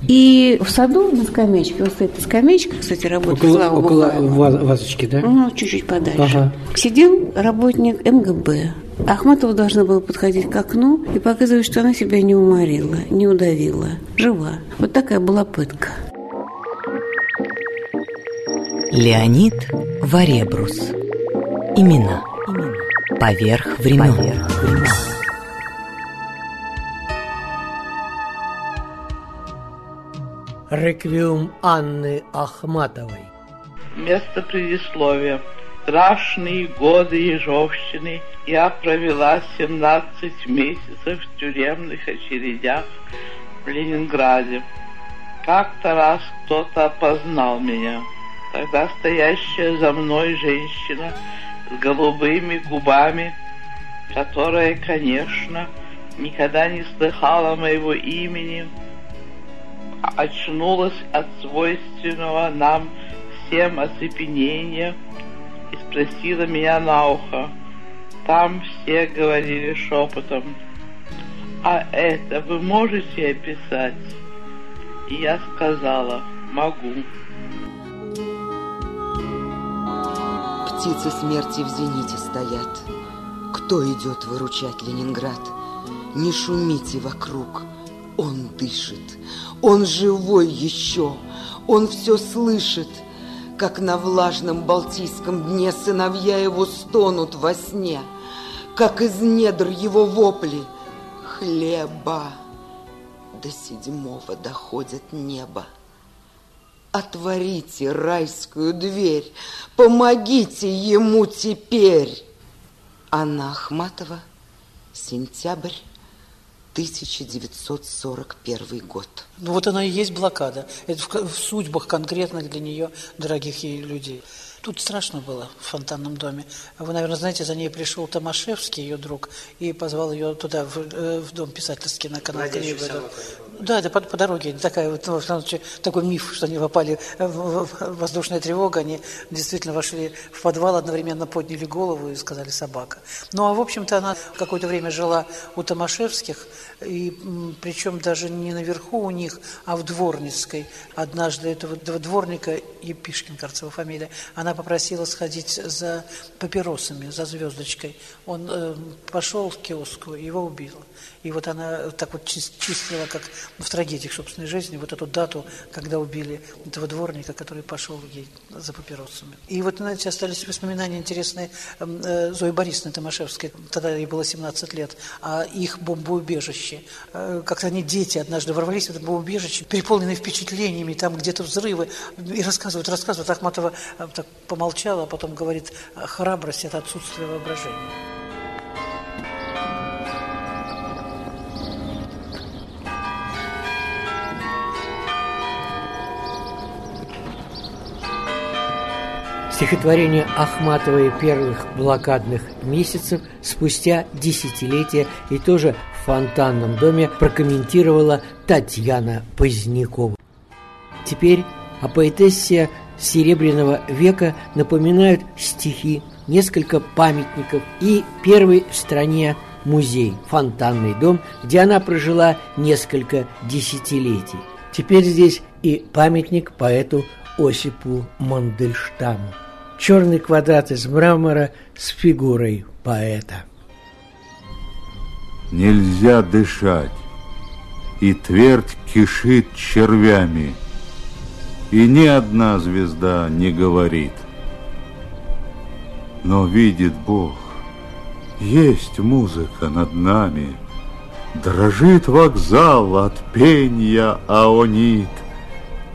[SPEAKER 9] И в саду на скамеечке, вот стоит эта скамеечка, кстати, работает
[SPEAKER 3] Около,
[SPEAKER 9] Слава
[SPEAKER 3] около
[SPEAKER 9] Бухаева.
[SPEAKER 3] вазочки, да?
[SPEAKER 9] Ну, чуть-чуть подальше.
[SPEAKER 3] Ага.
[SPEAKER 9] Сидел работник МГБ. Ахматова должна была подходить к окну и показывать, что она себя не уморила, не удавила, жива. Вот такая была пытка.
[SPEAKER 1] Леонид Варебрус. Имена. Поверх времен.
[SPEAKER 3] Реквиум Анны Ахматовой.
[SPEAKER 10] Место предисловия. Страшные годы Ежовщины я провела 17 месяцев в тюремных очередях в Ленинграде. Как-то раз кто-то опознал меня. Тогда стоящая за мной женщина с голубыми губами, которая, конечно, никогда не слыхала моего имени, очнулась от свойственного нам всем оцепенения спросила меня на ухо. Там все говорили шепотом. А это вы можете описать? И я сказала, могу.
[SPEAKER 11] Птицы смерти в зените стоят. Кто идет выручать Ленинград? Не шумите вокруг. Он дышит. Он живой еще. Он все слышит. Как на влажном Балтийском дне сыновья его стонут во сне. Как из недр его вопли. Хлеба. До седьмого доходит небо. Отворите райскую дверь, помогите ему теперь. Анна Ахматова, сентябрь 1941 год.
[SPEAKER 12] Ну вот она и есть блокада. Это в, в судьбах конкретно для нее, дорогих ей людей. Тут страшно было в фонтанном доме. Вы, наверное, знаете, за ней пришел Томашевский, ее друг, и позвал ее туда, в, э, в дом писательский на канал. Да, это по, по дороге. Такая, вот, ну, такой миф, что они попали в, воздушная тревога. Они действительно вошли в подвал, одновременно подняли голову и сказали «собака». Ну, а, в общем-то, она какое-то время жила у Томашевских, и причем даже не наверху у них, а в Дворницкой. Однажды этого дворника, Епишкин, кажется, его фамилия, она попросила сходить за папиросами, за звездочкой. Он э, пошел в киоску, его убила. И вот она так вот чис- чистила, как в трагедиях собственной жизни, вот эту дату, когда убили этого дворника, который пошел ей за папиросами. И вот, знаете, остались воспоминания интересные эм, э, Зои Борисовны Томашевской, тогда ей было 17 лет, а их бомбоубежище. Э, Как-то они, дети, однажды ворвались в это бомбоубежище, переполненные впечатлениями, там где-то взрывы, и рассказывают, рассказывают. Ахматова э, так помолчала, а потом говорит, храбрость – это отсутствие воображения.
[SPEAKER 3] Стихотворение Ахматовой первых блокадных месяцев спустя десятилетия и тоже в фонтанном доме прокомментировала Татьяна Позднякова. Теперь о поэтессе Серебряного века напоминают стихи, несколько памятников и первый в стране музей «Фонтанный дом», где она прожила несколько десятилетий. Теперь здесь и памятник поэту Осипу Мандельштаму. Черный квадрат из мрамора с фигурой поэта.
[SPEAKER 13] Нельзя дышать, и твердь кишит червями, и ни одна звезда не говорит. Но видит Бог, есть музыка над нами, дрожит вокзал от пенья аонит,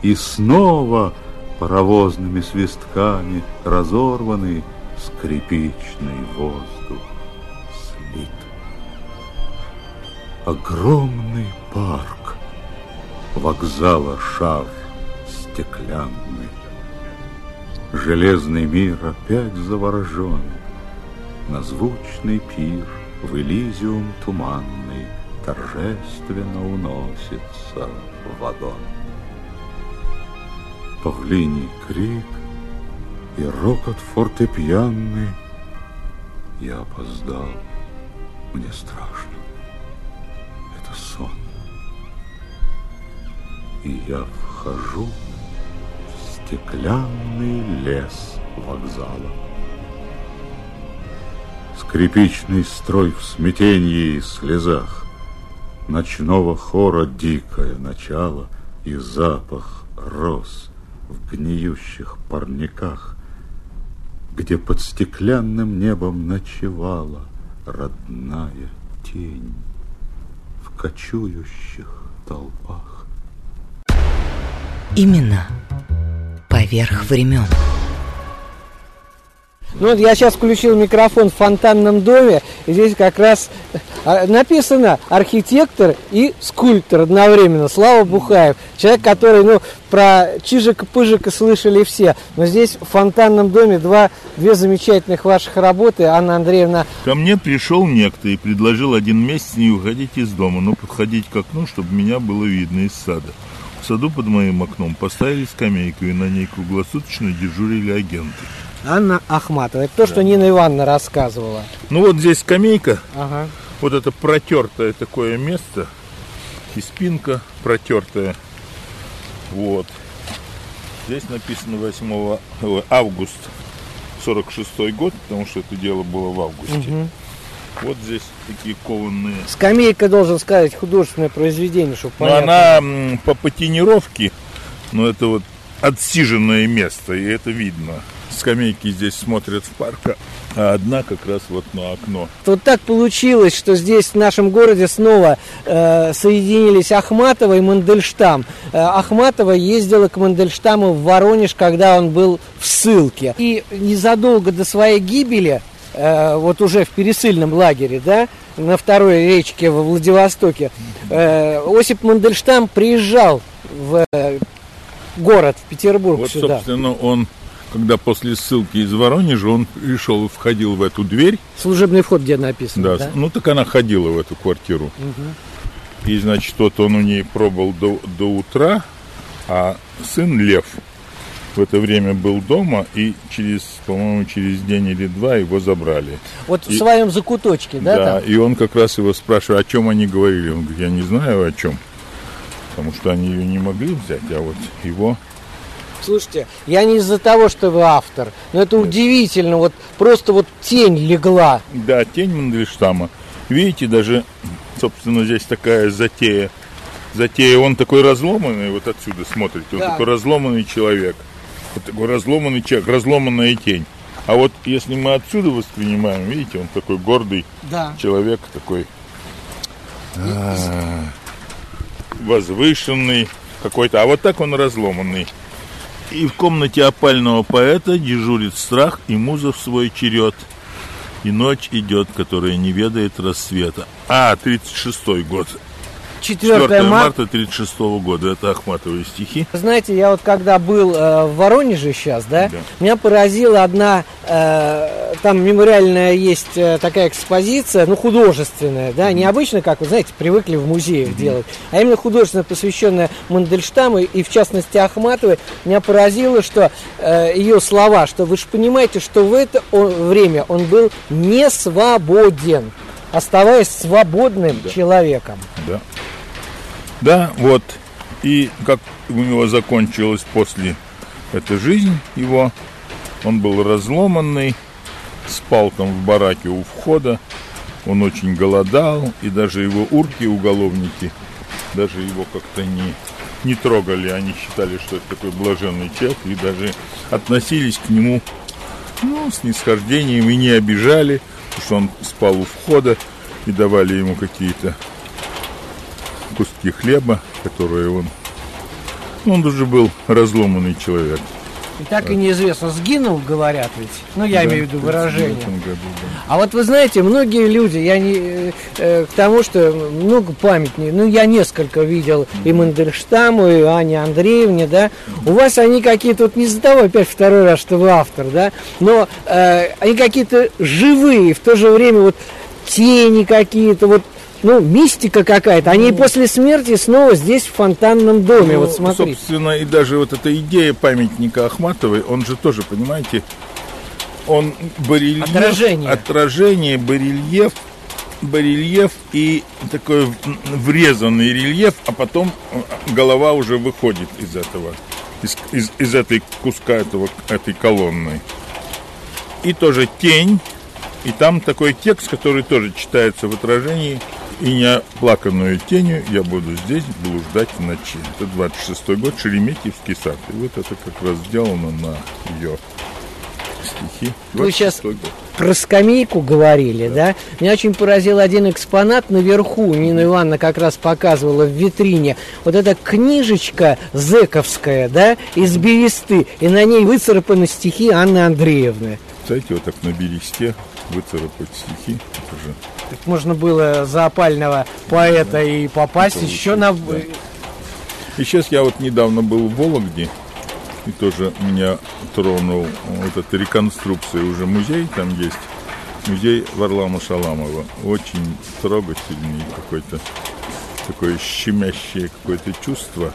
[SPEAKER 13] и снова паровозными свистками разорванный скрипичный воздух слит. Огромный парк вокзала шар стеклянный. Железный мир опять заворожен На звучный пир в Элизиум туманный Торжественно уносится вагон. Павлиний крик и рокот фортепианный. Я опоздал, мне страшно. Это сон. И я вхожу в стеклянный лес вокзала. Скрипичный строй в смятении и слезах, Ночного хора дикое начало И запах роз в гниющих парниках, Где под стеклянным небом ночевала Родная тень в кочующих толпах.
[SPEAKER 1] Именно поверх времен.
[SPEAKER 3] Ну вот я сейчас включил микрофон в фонтанном доме, и здесь как раз а, написано архитектор и скульптор одновременно, Слава Бухаев. Человек, который, ну, про Чижика-Пыжика слышали все. Но здесь в фонтанном доме два, две замечательных ваших работы. Анна Андреевна
[SPEAKER 4] Ко мне пришел некто и предложил один месяц не уходить из дома, но подходить к окну, чтобы меня было видно из сада. В саду под моим окном поставили скамейку, и на ней круглосуточно дежурили агенты.
[SPEAKER 3] Анна Ахматова. Это то, что Нина Ивановна рассказывала.
[SPEAKER 4] Ну вот здесь скамейка,
[SPEAKER 3] Ага.
[SPEAKER 4] вот это протертое такое место, и спинка протертая. Вот. Здесь написано 8 ой, август 46 год, потому что это дело было в августе.
[SPEAKER 3] Мгм.
[SPEAKER 4] Вот здесь такие кованные.
[SPEAKER 3] Скамейка, должен сказать, художественное произведение, чтобы
[SPEAKER 4] Но
[SPEAKER 3] понятно.
[SPEAKER 4] она по патинировке, но это вот отсиженное место, и это видно. Скамейки здесь смотрят в парк, а одна как раз вот на окно.
[SPEAKER 3] Вот так получилось, что здесь в нашем городе снова э, соединились Ахматова и Мандельштам. Э, Ахматова ездила к Мандельштаму в Воронеж, когда он был в ссылке. И незадолго до своей гибели, э, вот уже в пересыльном лагере, да, на второй речке во Владивостоке, э, Осип Мандельштам приезжал в э, город, в Петербург
[SPEAKER 4] Вот,
[SPEAKER 3] сюда.
[SPEAKER 4] собственно, он когда после ссылки из Воронежа он пришел, входил в эту дверь.
[SPEAKER 3] Служебный вход, где написано,
[SPEAKER 4] Да,
[SPEAKER 3] да?
[SPEAKER 4] ну так она ходила в эту квартиру.
[SPEAKER 3] Мгм.
[SPEAKER 4] И, значит, вот он у ней пробыл до, до утра, а сын Лев в это время был дома, и через, по-моему, через день или два его забрали.
[SPEAKER 3] Вот
[SPEAKER 4] И-
[SPEAKER 3] в своем закуточке, да?
[SPEAKER 4] Да,
[SPEAKER 3] там?
[SPEAKER 4] и он как раз его спрашивает, о чем они говорили. Он говорит, я не знаю о чем. Потому что они ее не могли взять, а вот его...
[SPEAKER 3] Слушайте, я не из-за того, что вы автор, но это удивительно, вот просто вот тень легла.
[SPEAKER 4] Да, тень Мандельштама. Видите, даже, собственно, здесь такая затея. Затея, он такой разломанный, вот отсюда смотрите, он
[SPEAKER 3] Да.
[SPEAKER 4] такой разломанный человек. Вот такой разломанный человек, разломанная тень. А вот если мы отсюда воспринимаем, видите, он такой гордый
[SPEAKER 3] Да.
[SPEAKER 4] человек, такой а, возвышенный какой-то. А вот так он разломанный. И в комнате опального поэта дежурит страх и муза в свой черед. И ночь идет, которая не ведает рассвета. А, 36-й год.
[SPEAKER 3] 4
[SPEAKER 4] 4
[SPEAKER 3] марта.
[SPEAKER 4] марта 36 года. Это Ахматовые стихи.
[SPEAKER 3] Знаете, я вот когда был э, в Воронеже сейчас, да, меня поразила одна, э, там мемориальная есть э, такая экспозиция, ну, художественная, да, необычно, как вы знаете, привыкли в музеях делать, а именно художественная, посвященная Мандельштаму и, в частности, Ахматовой, меня поразило, что э, ее слова, что вы же понимаете, что в это он- время он был не свободен, оставаясь свободным человеком.
[SPEAKER 4] Да. Да, вот. И как у него закончилась после эта жизнь его, он был разломанный, спал там в бараке у входа, он очень голодал, и даже его урки, уголовники, даже его как-то не, не трогали, они считали, что это такой блаженный человек, и даже относились к нему ну, с нисхождением и не обижали, что он спал у входа, и давали ему какие-то куски хлеба, которые он... Ну, он уже был разломанный человек.
[SPEAKER 3] И так и неизвестно, сгинул, говорят ведь. Ну, я
[SPEAKER 4] Да,
[SPEAKER 3] имею в виду выражение.
[SPEAKER 4] 39 году, да.
[SPEAKER 3] А вот вы знаете, многие люди, я не э, э, к тому, что много памятников, ну, я несколько видел и Мандельштаму, и Ане Андреевне, да, у вас они какие-то, вот не того, опять второй раз, что вы автор, да, но э, они какие-то живые, в то же время вот тени какие-то, вот ну, мистика какая-то. Они и после смерти снова здесь, в фонтанном доме.
[SPEAKER 4] Ну,
[SPEAKER 3] вот смотрите.
[SPEAKER 4] Собственно, и даже вот эта идея памятника Ахматовой, он же тоже, понимаете, он барельеф,
[SPEAKER 3] Отражение.
[SPEAKER 4] отражение, барельеф, барельеф и такой врезанный рельеф, а потом э, голова уже выходит из этого, из, из, из этой куска этого, этой колонны. И тоже тень, и там такой текст, который тоже читается в отражении. И неоплаканную тенью я буду здесь блуждать в ночи. Это 26 год, Шереметьевский сад. И вот это как раз сделано на ее стихи.
[SPEAKER 3] Вы сейчас
[SPEAKER 4] 26-й год.
[SPEAKER 3] про скамейку говорили, да. Меня очень поразил один экспонат наверху. Нина Ивановна как раз показывала в витрине. Вот эта книжечка зековская, да, из бересты. И на ней выцарапаны стихи Анны Андреевны.
[SPEAKER 4] Знаете, вот так на бересте выцарапать стихи. Это же
[SPEAKER 3] Так можно было за опального поэта и попасть
[SPEAKER 4] Это
[SPEAKER 3] еще на...
[SPEAKER 4] да. И сейчас я вот недавно был в Вологде, и тоже меня тронул вот эта реконструкция, уже музей там есть, музей Варлама Шаламова. Очень трогательный какой-то, такое щемящее какое-то чувство.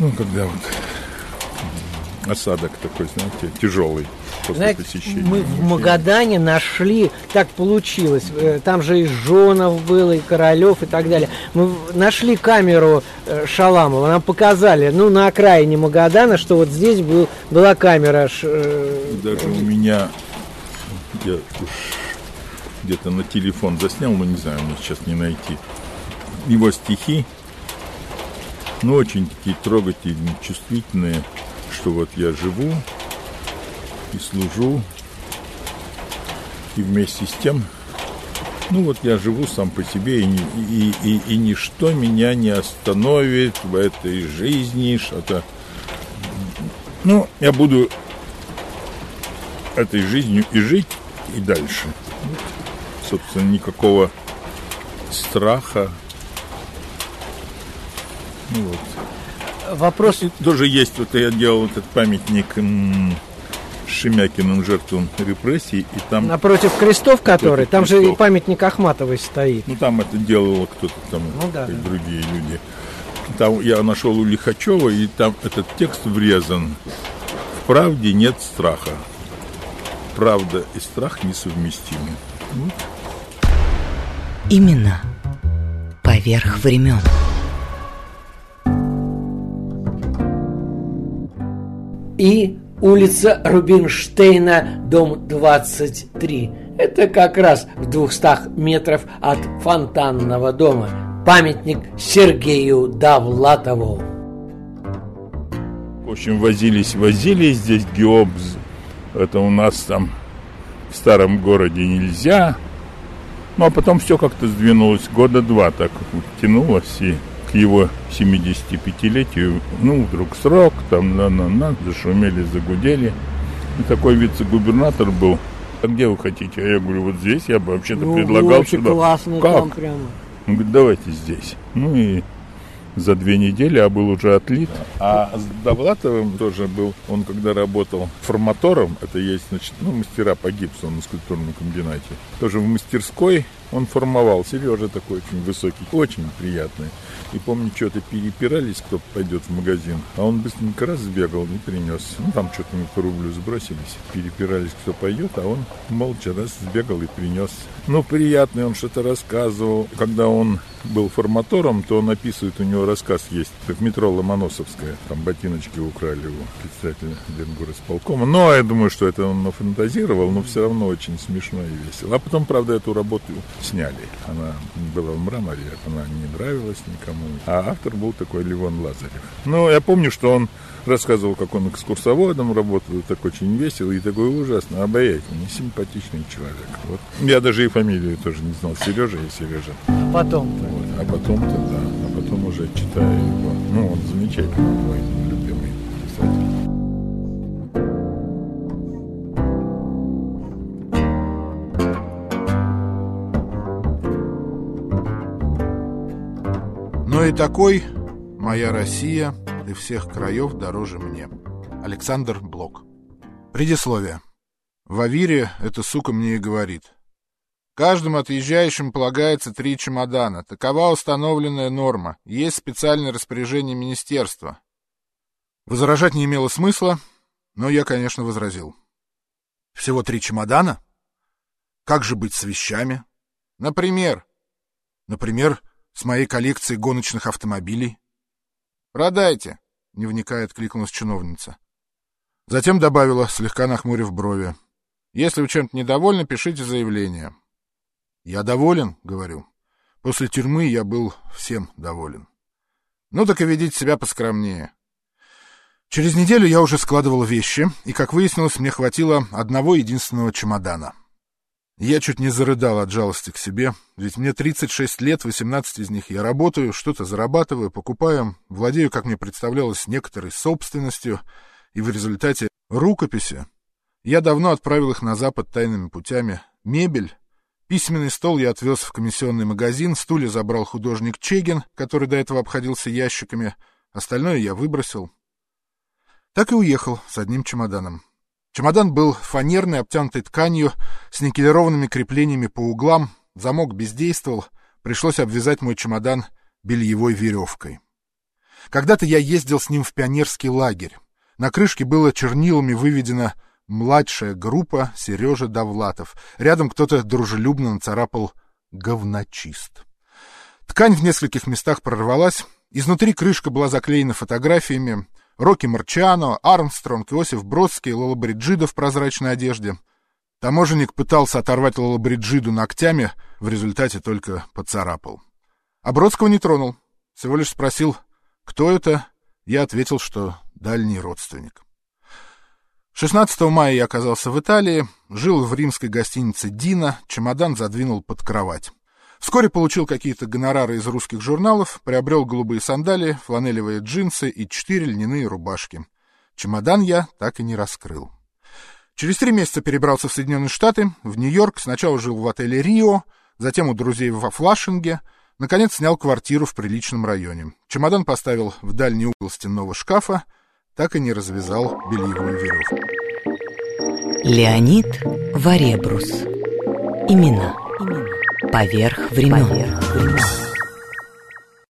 [SPEAKER 4] Ну, когда вот осадок такой, знаете, тяжелый после
[SPEAKER 3] Знаете,
[SPEAKER 4] посещения.
[SPEAKER 3] мы в. Магадане нашли, так получилось, э, там же и Жонов был, и Королев, и так далее. Мы нашли камеру э, Шаламова, нам показали, ну, на окраине Магадана, что вот здесь был, была камера. э,
[SPEAKER 4] Даже у меня я уж где-то на телефон заснял, но не знаю, мне сейчас не найти. Его стихи, ну, очень такие трогательные, чувствительные, что вот я живу и служу, и вместе с тем, ну вот я живу сам по себе, и, и, и, и ничто меня не остановит в этой жизни, что-то... Ну, я буду этой жизнью и жить, и дальше. Собственно, никакого страха. Ну вот.
[SPEAKER 3] Вопрос...
[SPEAKER 4] И тоже есть, вот я делал этот памятник Шемякиным жертвам репрессий, и там...
[SPEAKER 3] Напротив крестов, который,
[SPEAKER 4] Напротив
[SPEAKER 3] там же и
[SPEAKER 4] крестов.
[SPEAKER 3] памятник Ахматовой стоит.
[SPEAKER 4] Ну, там это делало кто-то там,
[SPEAKER 3] Ну да,
[SPEAKER 4] и
[SPEAKER 3] да.
[SPEAKER 4] другие люди. Там я нашел у Лихачева, и там этот текст врезан. В правде нет страха. Правда и страх несовместимы. Вот.
[SPEAKER 1] Имена поверх времен.
[SPEAKER 3] И улица Рубинштейна, дом 23. Это как раз в 200 метров от фонтанного дома. Памятник Сергею Давлатову.
[SPEAKER 4] В общем, возились, возились здесь Геобз. Это у нас там в старом городе нельзя. Ну, а потом все как-то сдвинулось. Года два так тянулось. И к его 75-летию, ну, вдруг срок, там, на-на-на, зашумели, загудели. И такой вице-губернатор был. А где вы хотите? А я говорю, вот здесь я бы вообще-то
[SPEAKER 3] Ну,
[SPEAKER 4] предлагал
[SPEAKER 3] очень
[SPEAKER 4] сюда.
[SPEAKER 3] классно
[SPEAKER 4] как?
[SPEAKER 3] там прямо.
[SPEAKER 4] Он говорит, давайте здесь. Ну и за две недели, а был уже отлит. А с Довлатовым тоже был, он когда работал форматором, это есть, значит, ну, мастера по гипсу на скульптурном комбинате. Тоже в мастерской он формовал. Сережа такой очень высокий, очень приятный. И помню, что-то перепирались, кто пойдет в магазин. А он быстренько раз сбегал и принес. Ну, там что-то мы по рублю сбросились. Перепирались, кто пойдет, а он молча раз сбегал и принес. Ну, приятный, он что-то рассказывал. Когда он был форматором, то он описывает, у него рассказ есть. Как метро Ломоносовская. Там ботиночки украли у председателя Ленгорисполкома. Но я думаю, что это он нафантазировал, но все равно очень смешно и весело. А потом, правда, эту работу сняли. Она была в мраморе, она не нравилась никому. А автор был такой Левон Лазарев. Ну, я помню, что он рассказывал, как он экскурсоводом работал, так очень весело и такой ужасно обаятельный, симпатичный человек. Вот. Я даже и фамилию тоже не знал. Сережа и Сережа.
[SPEAKER 3] А потом
[SPEAKER 4] Вот. А потом-то, да, а потом уже читаю его. Ну, он замечательный мой любимый писатель.
[SPEAKER 14] Но и такой «Моя Россия и всех краев дороже мне». Александр Блок. Предисловие. В Авире эта сука мне и говорит. Каждому отъезжающему полагается три чемодана. Такова установленная норма. Есть специальное распоряжение министерства. Возражать не имело смысла, но я, конечно, возразил. Всего три чемодана? Как же быть с вещами? Например? Например, с моей коллекцией гоночных автомобилей. «Продайте», — не вникая откликнулась чиновница. Затем добавила, слегка нахмурив брови. «Если вы чем-то недовольны, пишите заявление». «Я доволен», — говорю. «После тюрьмы я был всем доволен». «Ну так и ведите себя поскромнее». Через неделю я уже складывал вещи, и, как выяснилось, мне хватило одного единственного чемодана. Я чуть не зарыдал от жалости к себе, ведь мне 36 лет, 18 из них я работаю, что-то зарабатываю, покупаю, владею, как мне представлялось, некоторой собственностью, и в результате рукописи я давно отправил их на Запад тайными путями. Мебель, письменный стол я отвез в комиссионный магазин, стулья забрал художник Чегин, который до этого обходился ящиками, остальное я выбросил. Так и уехал с одним чемоданом. Чемодан был фанерный, обтянутый тканью, с никелированными креплениями по углам, замок бездействовал, пришлось обвязать мой чемодан бельевой веревкой. Когда-то я ездил с ним в пионерский лагерь. На крышке было чернилами выведено «Младшая группа Сережа Довлатов». Рядом кто-то дружелюбно нацарапал «Говночист». Ткань в нескольких местах прорвалась, изнутри крышка была заклеена фотографиями, Рокки Марчано, Армстронг, Иосиф Бродский, Лолабриджида в прозрачной одежде. Таможенник пытался оторвать Лолабриджиду ногтями, в результате только поцарапал. А Бродского не тронул, всего лишь спросил, кто это, я ответил, что дальний родственник. 16 мая я оказался в Италии, жил в римской гостинице «Дина», чемодан задвинул под кровать. Вскоре получил какие-то гонорары из русских журналов, приобрел голубые сандалии, фланелевые джинсы и четыре льняные рубашки. Чемодан я так и не раскрыл. Через три месяца перебрался в Соединенные Штаты, в Нью-Йорк, сначала жил в отеле «Рио», затем у друзей во Флашинге, Наконец снял квартиру в приличном районе. Чемодан поставил в дальний угол стенного шкафа, так и не развязал бельевую веревку.
[SPEAKER 1] Леонид Варебрус. Имена. Поверх времен. Поверх времен.